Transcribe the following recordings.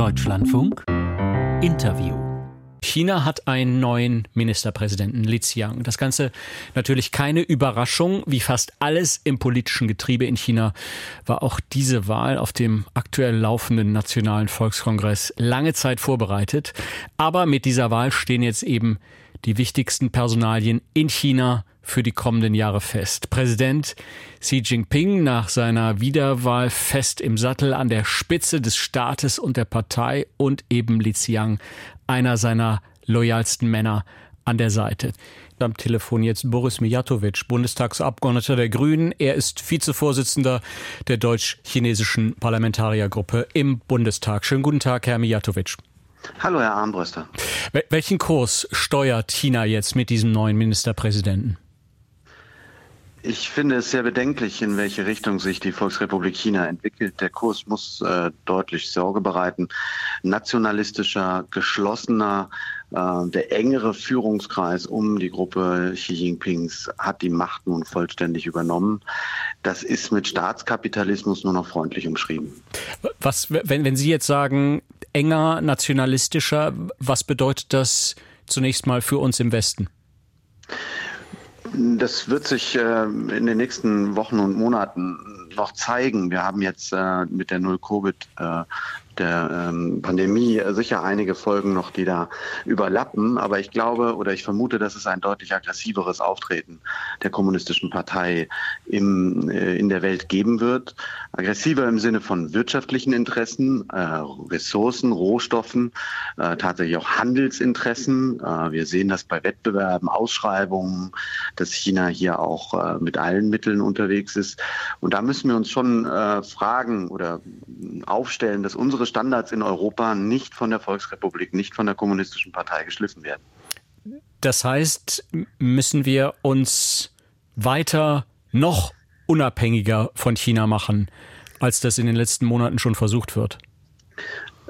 Deutschlandfunk Interview. China hat einen neuen Ministerpräsidenten, Li Qiang. Das Ganze natürlich keine Überraschung. Wie fast alles im politischen Getriebe in China war auch diese Wahl auf dem aktuell laufenden Nationalen Volkskongress lange Zeit vorbereitet. Aber mit dieser Wahl stehen jetzt eben die wichtigsten Personalien in China für die kommenden Jahre fest. Präsident Xi Jinping nach seiner Wiederwahl fest im Sattel an der Spitze des Staates und der Partei und eben Li Qiang, einer seiner loyalsten Männer an der Seite. Am Telefon jetzt Boris Mijatovic, Bundestagsabgeordneter der Grünen. Er ist Vizevorsitzender der deutsch-chinesischen Parlamentariergruppe im Bundestag. Schönen guten Tag, Herr Mijatovic. Hallo, Herr Armbröster. Welchen Kurs steuert China jetzt mit diesem neuen Ministerpräsidenten? Ich finde es sehr bedenklich, in welche Richtung sich die Volksrepublik China entwickelt. Der Kurs muss äh, deutlich Sorge bereiten. Nationalistischer, geschlossener, äh, der engere Führungskreis um die Gruppe Xi Jinpings hat die Macht nun vollständig übernommen. Das ist mit Staatskapitalismus nur noch freundlich umschrieben. Was, wenn, wenn Sie jetzt sagen, enger, nationalistischer, was bedeutet das zunächst mal für uns im Westen? Das wird sich äh, in den nächsten Wochen und Monaten noch zeigen. Wir haben jetzt äh, mit der Null-Covid äh, der ähm, Pandemie sicher einige Folgen noch, die da überlappen. Aber ich glaube oder ich vermute, dass es ein deutlich aggressiveres Auftreten der kommunistischen Partei im, äh, in der Welt geben wird. Aggressiver im Sinne von wirtschaftlichen Interessen, äh, Ressourcen, Rohstoffen, äh, tatsächlich auch Handelsinteressen. Äh, wir sehen das bei Wettbewerben, Ausschreibungen, dass China hier auch äh, mit allen Mitteln unterwegs ist. Und da müssen wir uns schon äh, fragen oder aufstellen, dass unsere Standards in Europa nicht von der Volksrepublik, nicht von der kommunistischen Partei geschliffen werden. Das heißt, müssen wir uns weiter noch unabhängiger von China machen, als das in den letzten Monaten schon versucht wird?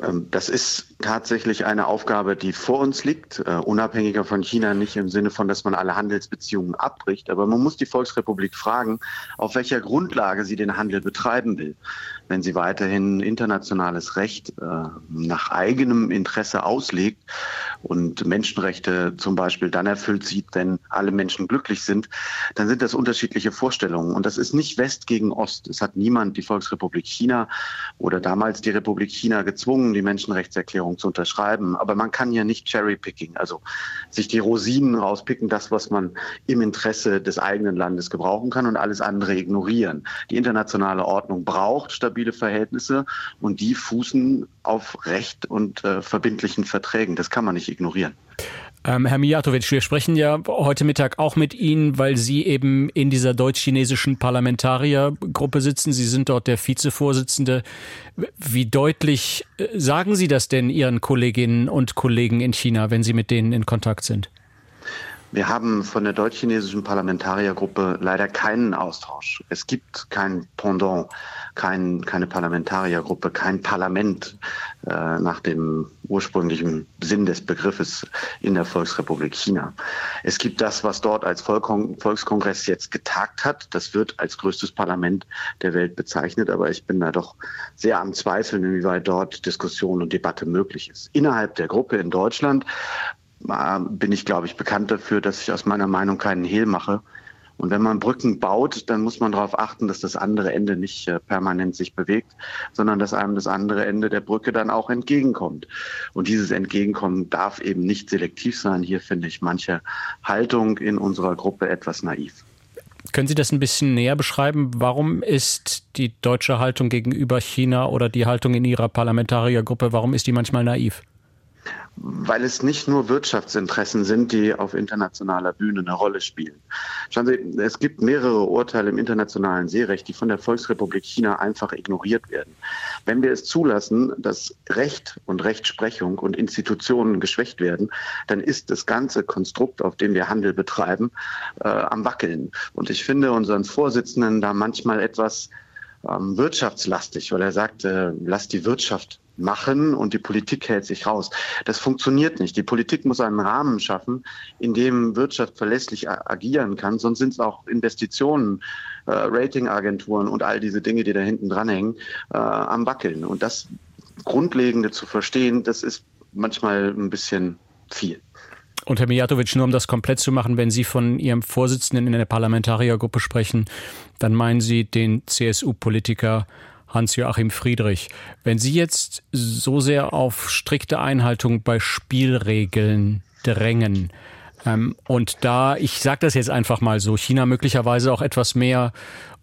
Ähm, das ist tatsächlich eine Aufgabe, die vor uns liegt, uh, unabhängiger von China, nicht im Sinne von, dass man alle Handelsbeziehungen abbricht. Aber man muss die Volksrepublik fragen, auf welcher Grundlage sie den Handel betreiben will. Wenn sie weiterhin internationales Recht uh, nach eigenem Interesse auslegt und Menschenrechte zum Beispiel dann erfüllt sieht, wenn alle Menschen glücklich sind, dann sind das unterschiedliche Vorstellungen. Und das ist nicht West gegen Ost. Es hat niemand die Volksrepublik China oder damals die Republik China gezwungen, die Menschenrechtserklärung zu unterschreiben. Aber man kann ja nicht Cherry-Picking, also sich die Rosinen rauspicken, das, was man im Interesse des eigenen Landes gebrauchen kann und alles andere ignorieren. Die internationale Ordnung braucht stabile Verhältnisse und die fußen auf Recht und äh, verbindlichen Verträgen. Das kann man nicht ignorieren. Ähm, Herr Mijatovic, wir sprechen ja heute Mittag auch mit Ihnen, weil Sie eben in dieser deutsch-chinesischen Parlamentariergruppe sitzen. Sie sind dort der Vizevorsitzende. Wie deutlich äh, sagen Sie das denn Ihren Kolleginnen und Kollegen in China, wenn Sie mit denen in Kontakt sind? Wir haben von der deutsch-chinesischen Parlamentariergruppe leider keinen Austausch. Es gibt kein Pendant, kein, keine Parlamentariergruppe, kein Parlament äh, nach dem ursprünglichen Sinn des Begriffes in der Volksrepublik China. Es gibt das, was dort als Volkon Volkskongress jetzt getagt hat. Das wird als größtes Parlament der Welt bezeichnet, aber ich bin da doch sehr am Zweifeln, inwieweit dort Diskussion und Debatte möglich ist. Innerhalb der Gruppe in Deutschland bin ich, glaube ich, bekannt dafür, dass ich aus meiner Meinung keinen Hehl mache. Und wenn man Brücken baut, dann muss man darauf achten, dass das andere Ende nicht äh, permanent sich bewegt, sondern dass einem das andere Ende der Brücke dann auch entgegenkommt. Und dieses Entgegenkommen darf eben nicht selektiv sein. Hier finde ich manche Haltung in unserer Gruppe etwas naiv. Können Sie das ein bisschen näher beschreiben? Warum ist die deutsche Haltung gegenüber China oder die Haltung in Ihrer Parlamentariergruppe, warum ist die manchmal naiv? Weil es nicht nur Wirtschaftsinteressen sind, die auf internationaler Bühne eine Rolle spielen. Schauen Sie, es gibt mehrere Urteile im internationalen Seerecht, die von der Volksrepublik China einfach ignoriert werden. Wenn wir es zulassen, dass Recht und Rechtsprechung und Institutionen geschwächt werden, dann ist das ganze Konstrukt, auf dem wir Handel betreiben, äh, am Wackeln. Und ich finde unseren Vorsitzenden da manchmal etwas ähm, wirtschaftslastig, weil er sagt, äh, lass die Wirtschaft machen und die Politik hält sich raus. Das funktioniert nicht. Die Politik muss einen Rahmen schaffen, in dem Wirtschaft verlässlich agieren kann. Sonst sind es auch Investitionen, äh, Ratingagenturen und all diese Dinge, die da hinten dranhängen, äh, am Wackeln. Und das Grundlegende zu verstehen, das ist manchmal ein bisschen viel. Und Herr Mijatovic, nur um das komplett zu machen, wenn Sie von Ihrem Vorsitzenden in der Parlamentariergruppe sprechen, dann meinen Sie den CSU-Politiker Hans-Joachim Friedrich. Wenn Sie jetzt so sehr auf strikte Einhaltung bei Spielregeln drängen, ähm, und da, ich sage das jetzt einfach mal so, China möglicherweise auch etwas mehr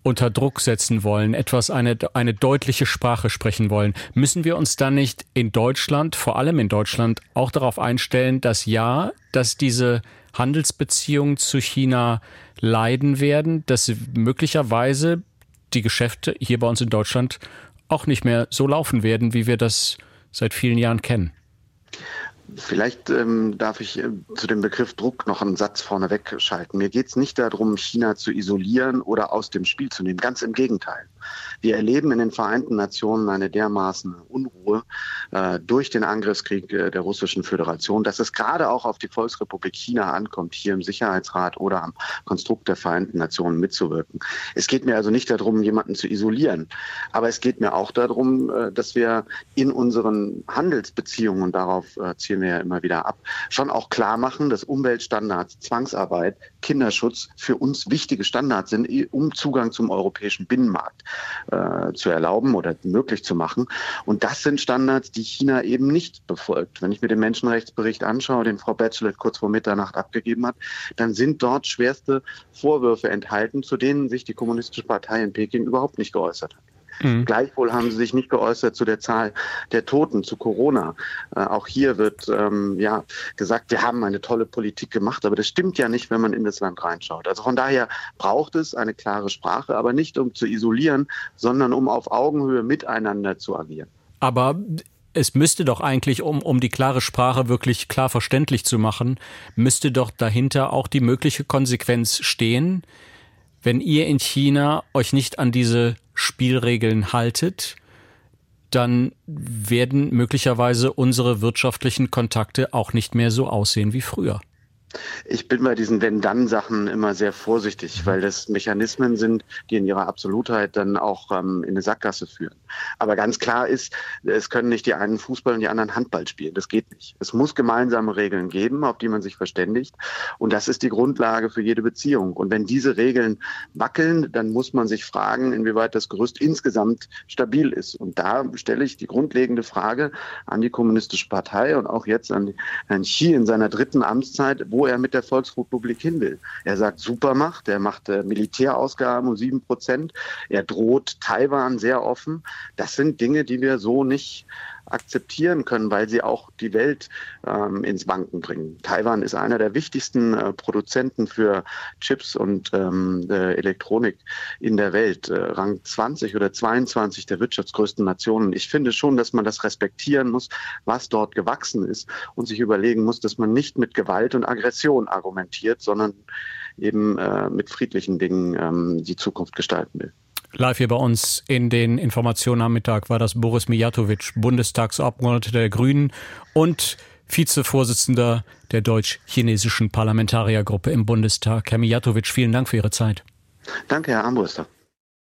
unter Druck setzen wollen, etwas eine, eine deutliche Sprache sprechen wollen, müssen wir uns dann nicht in Deutschland, vor allem in Deutschland, auch darauf einstellen, dass ja, dass diese Handelsbeziehungen zu China leiden werden, dass möglicherweise die Geschäfte hier bei uns in Deutschland auch nicht mehr so laufen werden, wie wir das seit vielen Jahren kennen. Vielleicht ähm, darf ich äh, zu dem Begriff Druck noch einen Satz vorneweg schalten. Mir geht es nicht darum, China zu isolieren oder aus dem Spiel zu nehmen. Ganz im Gegenteil. Wir erleben in den Vereinten Nationen eine dermaßen Unruhe äh, durch den Angriffskrieg äh, der Russischen Föderation, dass es gerade auch auf die Volksrepublik China ankommt, hier im Sicherheitsrat oder am Konstrukt der Vereinten Nationen mitzuwirken. Es geht mir also nicht darum, jemanden zu isolieren, aber es geht mir auch darum, äh, dass wir in unseren Handelsbeziehungen, und darauf äh, zielen wir ja immer wieder ab, schon auch klar machen, dass Umweltstandards, Zwangsarbeit, Kinderschutz für uns wichtige Standards sind, um Zugang zum europäischen Binnenmarkt äh, zu erlauben oder möglich zu machen. Und das sind Standards, die China eben nicht befolgt. Wenn ich mir den Menschenrechtsbericht anschaue, den Frau Bachelet kurz vor Mitternacht abgegeben hat, dann sind dort schwerste Vorwürfe enthalten, zu denen sich die Kommunistische Partei in Peking überhaupt nicht geäußert hat. Mhm. Gleichwohl haben sie sich nicht geäußert zu der Zahl der Toten, zu Corona. Äh, auch hier wird ähm, ja gesagt, wir haben eine tolle Politik gemacht, aber das stimmt ja nicht, wenn man in das Land reinschaut. Also von daher braucht es eine klare Sprache, aber nicht um zu isolieren, sondern um auf Augenhöhe miteinander zu agieren. Aber es müsste doch eigentlich, um, um die klare Sprache wirklich klar verständlich zu machen, müsste doch dahinter auch die mögliche Konsequenz stehen, wenn ihr in China euch nicht an diese Spielregeln haltet, dann werden möglicherweise unsere wirtschaftlichen Kontakte auch nicht mehr so aussehen wie früher. Ich bin bei diesen Wenn-Dann-Sachen immer sehr vorsichtig, weil das Mechanismen sind, die in ihrer Absolutheit dann auch ähm, in eine Sackgasse führen. Aber ganz klar ist, es können nicht die einen Fußball und die anderen Handball spielen. Das geht nicht. Es muss gemeinsame Regeln geben, auf die man sich verständigt. Und das ist die Grundlage für jede Beziehung. Und wenn diese Regeln wackeln, dann muss man sich fragen, inwieweit das Gerüst insgesamt stabil ist. Und da stelle ich die grundlegende Frage an die Kommunistische Partei und auch jetzt an Herrn Xi in seiner dritten Amtszeit, wo er mit der Volksrepublik hin will. Er sagt Supermacht, er macht äh, Militärausgaben um sieben Prozent, er droht Taiwan sehr offen. Das sind Dinge, die wir so nicht akzeptieren können, weil sie auch die Welt ähm, ins Wanken bringen. Taiwan ist einer der wichtigsten äh, Produzenten für Chips und ähm, äh, Elektronik in der Welt, äh, Rang 20 oder 22 der wirtschaftsgrößten Nationen. Ich finde schon, dass man das respektieren muss, was dort gewachsen ist und sich überlegen muss, dass man nicht mit Gewalt und Aggression argumentiert, sondern eben äh, mit friedlichen Dingen ähm, die Zukunft gestalten will. Live hier bei uns in den Informationen am Mittag war das Boris Mijatovic, Bundestagsabgeordneter der Grünen und Vizevorsitzender der deutsch-chinesischen Parlamentariergruppe im Bundestag. Herr Mijatovic, vielen Dank für Ihre Zeit. Danke, Herr Armbruster.